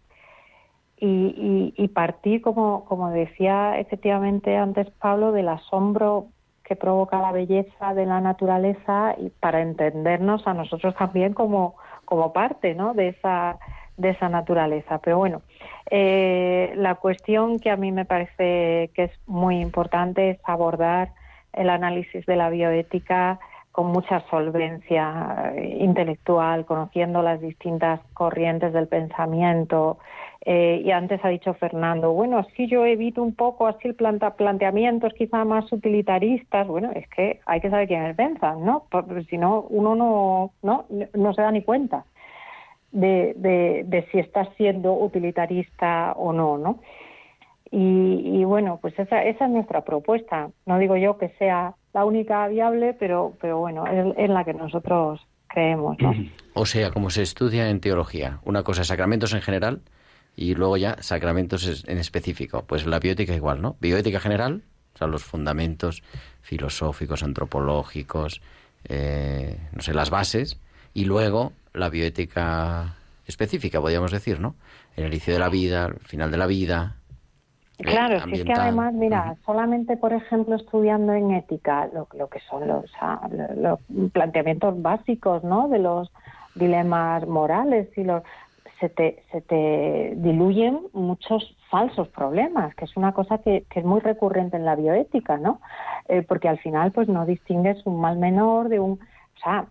Y, y, partir, como, como decía efectivamente antes Pablo, del asombro que provoca la belleza de la naturaleza y para entendernos a nosotros también como, como parte ¿no? de, esa, de esa naturaleza. Pero bueno, eh, la cuestión que a mí me parece que es muy importante es abordar el análisis de la bioética con mucha solvencia eh, intelectual, conociendo las distintas corrientes del pensamiento. Eh, y antes ha dicho Fernando, bueno, si yo evito un poco así el planta, planteamientos quizá más utilitaristas. Bueno, es que hay que saber quiénes piensan, ¿no? Porque si no, uno no, no, se da ni cuenta de, si está siendo utilitarista o no, ¿no? Y, bueno, pues esa, esa es nuestra propuesta. No digo yo que sea la única viable, pero, pero bueno, es, la que nosotros creemos. O sea, como se estudia en teología, una cosa sacramentos en general y luego ya sacramentos en específico. Pues la bioética igual, ¿no? Bioética general, o sea, los fundamentos filosóficos, antropológicos, eh, no sé, las bases, y luego la bioética específica, podríamos decir, ¿no? El inicio de la vida, el final de la vida, Claro, si es que además, mira, solamente, por ejemplo, estudiando en ética lo, lo que son los, los, planteamientos básicos, ¿no? De los dilemas morales y los se te, se te diluyen muchos falsos problemas, que es una cosa que, que es muy recurrente en la bioética, ¿no? Eh, porque al final, pues no distingues un mal menor de un... O sea,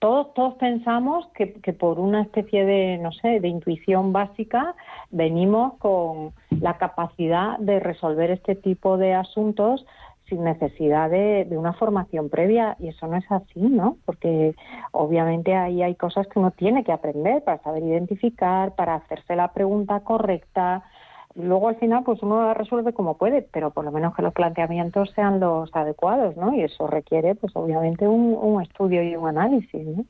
todos, todos pensamos que, que por una especie de, no sé, de intuición básica venimos con la capacidad de resolver este tipo de asuntos sin necesidad de, de, una formación previa y eso no es así, ¿no? Porque obviamente ahí hay cosas que uno tiene que aprender para saber identificar, para hacerse la pregunta correcta. Luego al final pues uno la resuelve como puede, pero por lo menos que los planteamientos sean los adecuados, ¿no? Y eso requiere pues obviamente un, un estudio y un análisis, ¿no?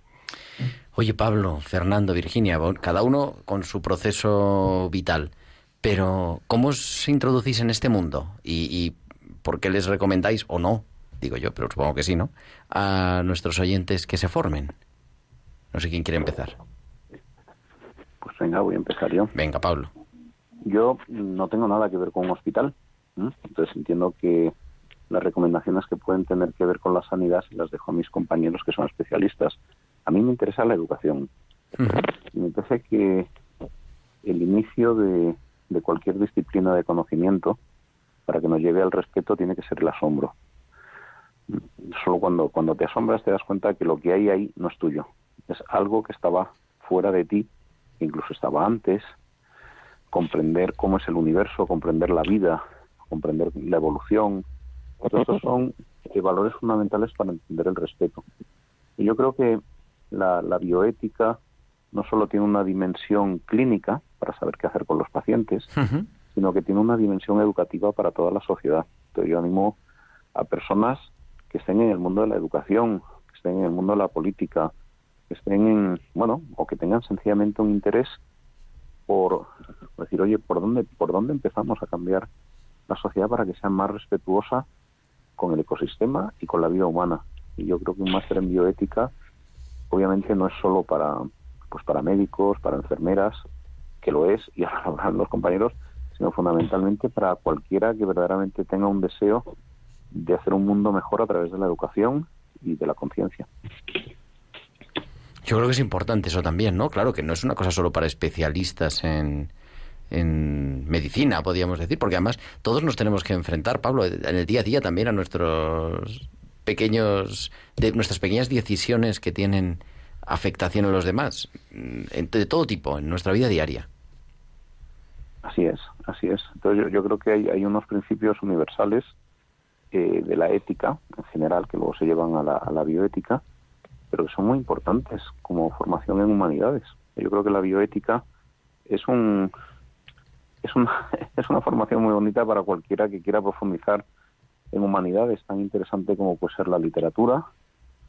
Oye Pablo, Fernando, Virginia, cada uno con su proceso vital. Pero, ¿cómo os introducís en este mundo? ¿Y, y por qué les recomendáis, o no, digo yo, pero supongo que sí, ¿no? A nuestros oyentes que se formen. No sé quién quiere empezar. Pues venga, voy a empezar yo. Venga, Pablo. Yo no tengo nada que ver con un hospital, ¿eh? entonces entiendo que las recomendaciones que pueden tener que ver con la sanidad las dejo a mis compañeros que son especialistas. A mí me interesa la educación. Uh -huh. Me parece que el inicio de, de cualquier disciplina de conocimiento para que nos lleve al respeto tiene que ser el asombro. Solo cuando, cuando te asombras te das cuenta que lo que hay ahí no es tuyo. Es algo que estaba fuera de ti, incluso estaba antes. Comprender cómo es el universo, comprender la vida, comprender la evolución. Todos estos son valores fundamentales para entender el respeto. Y yo creo que la, la bioética no solo tiene una dimensión clínica para saber qué hacer con los pacientes, uh -huh sino que tiene una dimensión educativa para toda la sociedad. Entonces yo animo a personas que estén en el mundo de la educación, que estén en el mundo de la política, que estén en, bueno, o que tengan sencillamente un interés por decir, oye, ¿por dónde, por dónde empezamos a cambiar la sociedad para que sea más respetuosa con el ecosistema y con la vida humana? Y yo creo que un máster en bioética, obviamente no es solo para, pues para médicos, para enfermeras, que lo es, y ahora hablan los compañeros, sino fundamentalmente para cualquiera que verdaderamente tenga un deseo de hacer un mundo mejor a través de la educación y de la conciencia. Yo creo que es importante eso también, ¿no? Claro que no es una cosa solo para especialistas en, en medicina, podríamos decir, porque además todos nos tenemos que enfrentar, Pablo, en el día a día también a nuestros pequeños, de nuestras pequeñas decisiones que tienen afectación a los demás, de todo tipo, en nuestra vida diaria. Así es, así es. Entonces yo, creo que hay, hay, unos principios universales eh, de la ética en general que luego se llevan a la, a la, bioética, pero que son muy importantes como formación en humanidades. Yo creo que la bioética es un es una, es una formación muy bonita para cualquiera que quiera profundizar en humanidades, tan interesante como puede ser la literatura,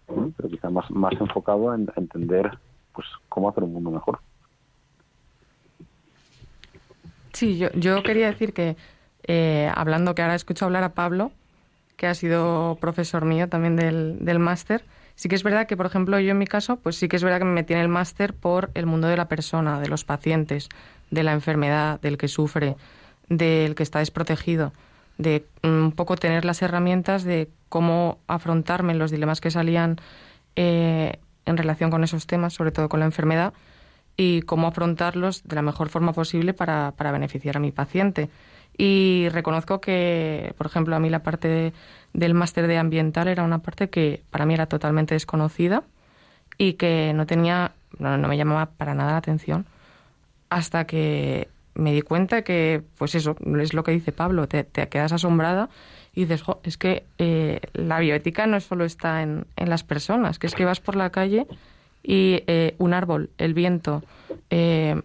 pero quizá más, más enfocado en entender pues cómo hacer un mundo mejor. Sí, yo, yo quería decir que, eh, hablando que ahora escucho hablar a Pablo, que ha sido profesor mío también del, del máster, sí que es verdad que, por ejemplo, yo en mi caso, pues sí que es verdad que me metí en el máster por el mundo de la persona, de los pacientes, de la enfermedad, del que sufre, del que está desprotegido, de un poco tener las herramientas de cómo afrontarme los dilemas que salían eh, en relación con esos temas, sobre todo con la enfermedad, y cómo afrontarlos de la mejor forma posible para, para beneficiar a mi paciente. Y reconozco que, por ejemplo, a mí la parte de, del máster de ambiental era una parte que para mí era totalmente desconocida y que no tenía, no, no me llamaba para nada la atención hasta que me di cuenta que, pues eso, es lo que dice Pablo, te, quedas asombrada y dices, es que eh, la bioética no solo está en, en las personas, que es que vas por la calle y eh, un árbol, el viento, eh,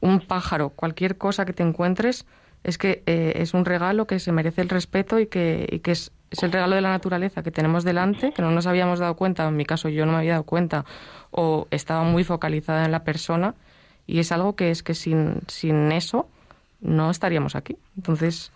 un pájaro, cualquier cosa que te encuentres, es que eh, es un regalo que se merece el respeto y que, y que es, es, el regalo de la naturaleza que tenemos delante, que no nos habíamos dado cuenta, en mi caso yo no me había dado cuenta, o estaba muy focalizada en la persona, y es algo que es que sin, sin eso no estaríamos aquí. Entonces,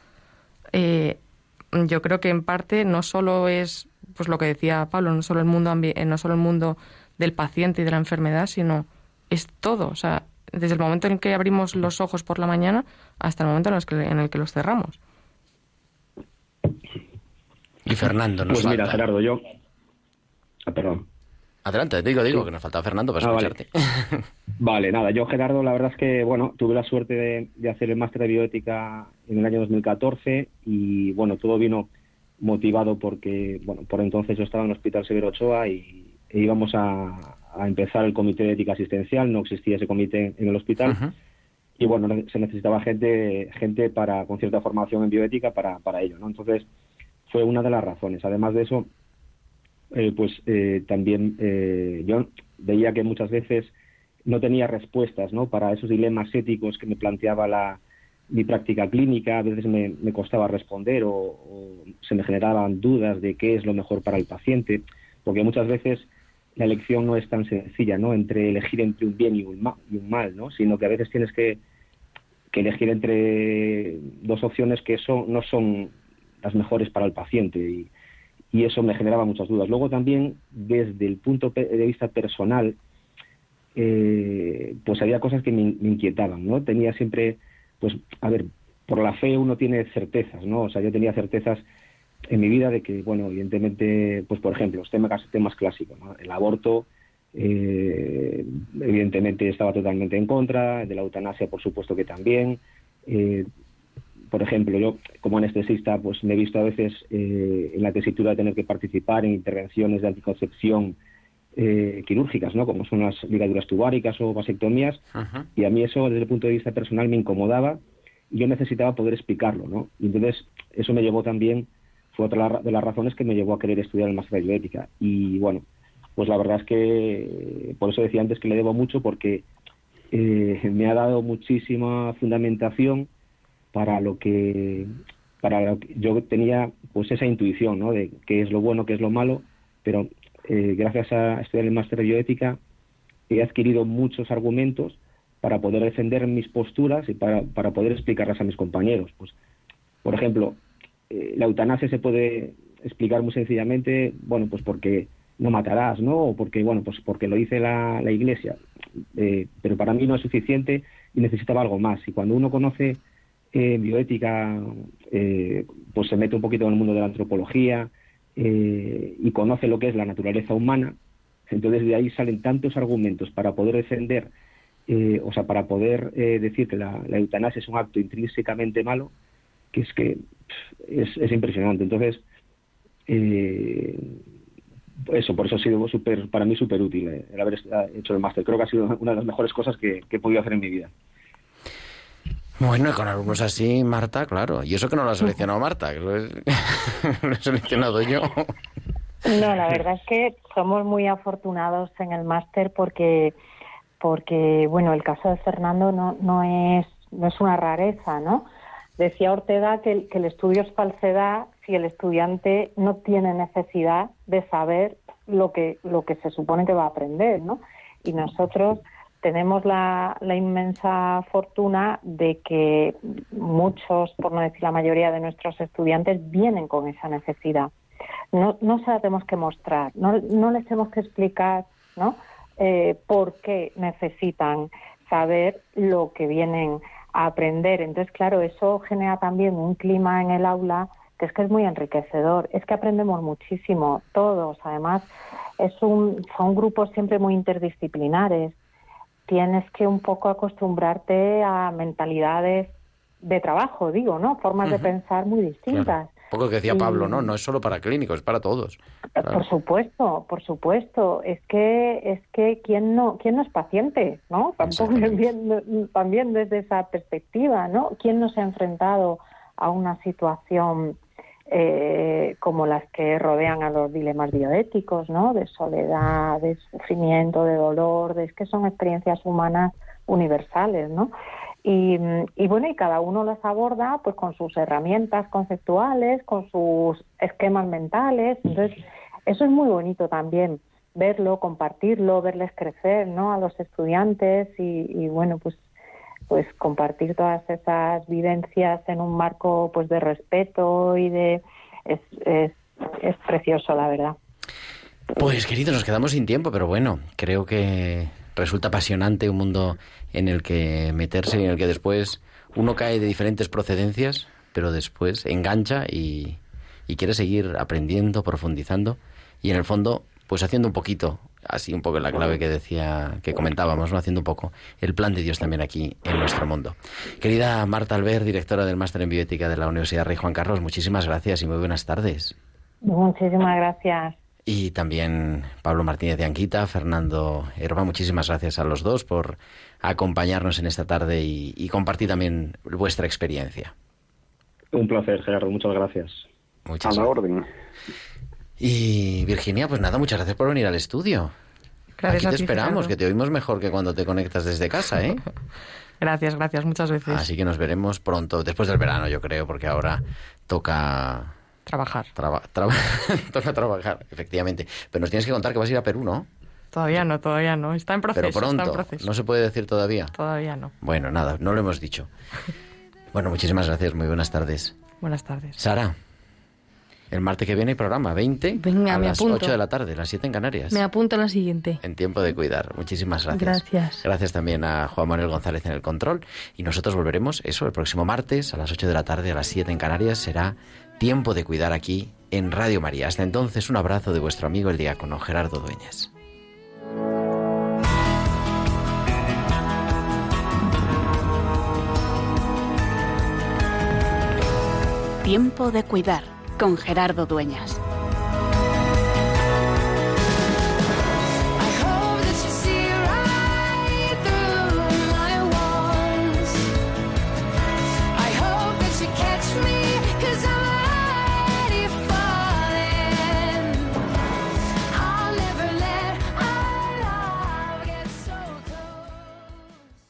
yo creo que en parte no solo es pues lo que decía Pablo, no solo el mundo no solo el mundo del paciente y de la enfermedad, sino es todo. O sea, desde el momento en que abrimos los ojos por la mañana hasta el momento en, los que, en el que los cerramos. Y Fernando, nos Pues mira. Gerardo, yo. Ah, perdón. Adelante, te digo, digo, que nos faltaba Fernando para Ah, vale. escucharte. Vale, nada, yo Gerardo, la verdad es que, bueno, tuve la suerte de, de hacer el máster de bioética en el año 2014 y, bueno, todo vino motivado porque, bueno, por entonces yo estaba en el Hospital Severo Ochoa y íbamos a, a empezar el comité de ética asistencial, no existía ese comité en el hospital y, bueno, se necesitaba gente gente para con cierta formación en bioética para, para ello, ¿no? Entonces, fue una de las razones. Además de eso, eh, pues eh, también eh, yo veía que muchas veces no tenía respuestas ¿no? para esos dilemas éticos que me planteaba la, mi práctica clínica, a veces me, me costaba responder o, o se me generaban dudas de qué es lo mejor para el paciente, porque muchas veces la elección no es tan sencilla, ¿no? Entre elegir entre un bien y un, ma- y un mal, ¿no? Sino que a veces tienes que, que elegir entre dos opciones que son, no son las mejores para el paciente y, y eso me generaba muchas dudas. Luego también, desde el punto de vista personal, eh, pues había cosas que me, me inquietaban, ¿no? Tenía siempre, pues, a ver, por la fe uno tiene certezas, ¿no? O sea, yo tenía certezas en mi vida de que, bueno, evidentemente, pues, por ejemplo, los temas, temas clásicos, ¿no? El aborto, eh, evidentemente estaba totalmente en contra, de la eutanasia, por supuesto que también. Eh, por ejemplo, yo como anestesista, pues me he visto a veces eh, en la tesitura de tener que participar en intervenciones de anticoncepción eh, quirúrgicas, ¿no? Como son las ligaduras tubáricas o vasectomías, Ujú. y a mí eso desde el punto de vista personal me incomodaba y yo necesitaba poder explicarlo, ¿no? Y entonces eso me llevó también, fue otra de las razones que me llevó a querer estudiar el máster de bioética. Y bueno, pues la verdad es que por eso decía antes que le debo mucho porque eh, me ha dado muchísima fundamentación para lo que para lo que yo tenía pues esa intuición ¿no? de qué es lo bueno qué es lo malo pero eh, gracias a estudiar el máster de bioética he adquirido muchos argumentos para poder defender mis posturas y para, para poder explicarlas a mis compañeros pues por ejemplo eh, la eutanasia se puede explicar muy sencillamente bueno pues porque no matarás no o porque bueno pues porque lo dice la, la iglesia Eh, pero para mí no es suficiente y necesitaba algo más y cuando uno conoce eh, bioética, eh, pues se mete un poquito en el mundo de la antropología eh, y conoce lo que es la naturaleza humana. Entonces de ahí salen tantos argumentos para poder defender, o sea, para poder decir que la, la eutanasia es un acto intrínsecamente malo, que es que es, es impresionante. Entonces, eh, eso, por eso ha sido super, para mí súper útil eh, el haber hecho el máster. Creo que ha sido una de las mejores cosas que, que he podido hacer en mi vida. Bueno, y con alumnos así, Marta, claro. Y eso que no lo ha seleccionado Marta, que lo he, lo he seleccionado yo. No, la verdad es que somos muy afortunados en el máster porque, porque bueno, el caso de Fernando no, no, es, no es una rareza, ¿no? Decía Ortega que el, estudio es falsedad si el estudiante no tiene necesidad de saber lo que, lo que se supone que va a aprender, ¿no? Y nosotros tenemos la, la inmensa fortuna de que muchos, por no decir la mayoría de nuestros estudiantes, vienen con esa necesidad. No, no se la tenemos que mostrar, no, no les tenemos que explicar ¿no? Eh, por qué necesitan saber lo que vienen a aprender. Entonces, claro, eso genera también un clima en el aula que es que es muy enriquecedor. Es que aprendemos muchísimo, todos. Además, es un, son grupos siempre muy interdisciplinares. Tienes que un poco acostumbrarte a mentalidades de trabajo, digo, ¿no? Formas de pensar muy distintas. Claro. Poco que decía Pablo, ¿no? No es solo para clínicos, es para todos. Claro. Por supuesto, por supuesto. Es que es que quién no quién no es paciente, ¿no? Tampoco también, también desde esa perspectiva, ¿no? ¿Quién no se ha enfrentado a una situación eh, como las que rodean a los dilemas bioéticos, ¿no? De soledad, de sufrimiento, de dolor, de es que son experiencias humanas universales, ¿no? Y, y, bueno, y cada uno las aborda pues con sus herramientas conceptuales, con sus esquemas mentales. Entonces, eso es muy bonito también, verlo, compartirlo, verles crecer, ¿no? A los estudiantes y, y bueno, pues pues compartir todas esas vivencias en un marco pues de respeto y de es, es, es precioso la verdad Pues querido, nos quedamos sin tiempo, pero bueno, creo que resulta apasionante un mundo en el que meterse y en el que después uno cae de diferentes procedencias, pero después engancha y, y quiere seguir aprendiendo, profundizando y en el fondo pues haciendo un poquito así un poco la clave que decía, que comentábamos, ¿no? haciendo un poco el plan de Dios también aquí en nuestro mundo. Querida Marta Albert, directora del Máster en Bioética de la Universidad Rey Juan Carlos, muchísimas gracias y muy buenas tardes. Muchísimas gracias. Y también Pablo Martínez de Anquita, Fernando Herba, muchísimas gracias a los dos por acompañarnos en esta tarde y, compartir también vuestra experiencia. Un placer, Gerardo, muchas gracias. Muchas a la orden. Y Virginia, pues nada, muchas gracias por venir al estudio. Gracias Aquí te a ti, esperamos, Gerardo. que te oímos mejor que cuando te conectas desde casa, ¿eh? Gracias, gracias, muchas veces. Así que nos veremos pronto, después del verano, yo creo, porque ahora toca Trabajar. traba- traba- toca trabajar, efectivamente. Pero nos tienes que contar que vas a ir a Perú, ¿no? Todavía no, todavía no. Está en proceso. Pero Está en pronto, proceso. no se puede decir todavía. Todavía no. Bueno, nada, no lo hemos dicho. Bueno, muchísimas gracias, muy buenas tardes. Buenas tardes. Sara, el martes que viene hay programa, 20 Venga, a me las apunto. 8 de la tarde, las 7 en Canarias. Me apunto a la siguiente. En tiempo de cuidar. Muchísimas gracias. Gracias. Gracias también a Juan Manuel González en el control. Y nosotros volveremos, eso, el próximo martes a las 8 de la tarde, a las 7 en Canarias. Será tiempo de cuidar aquí en Radio María. Hasta entonces, un abrazo de vuestro amigo el diácono Gerardo Dueñas. Tiempo de cuidar con Gerardo Dueñas.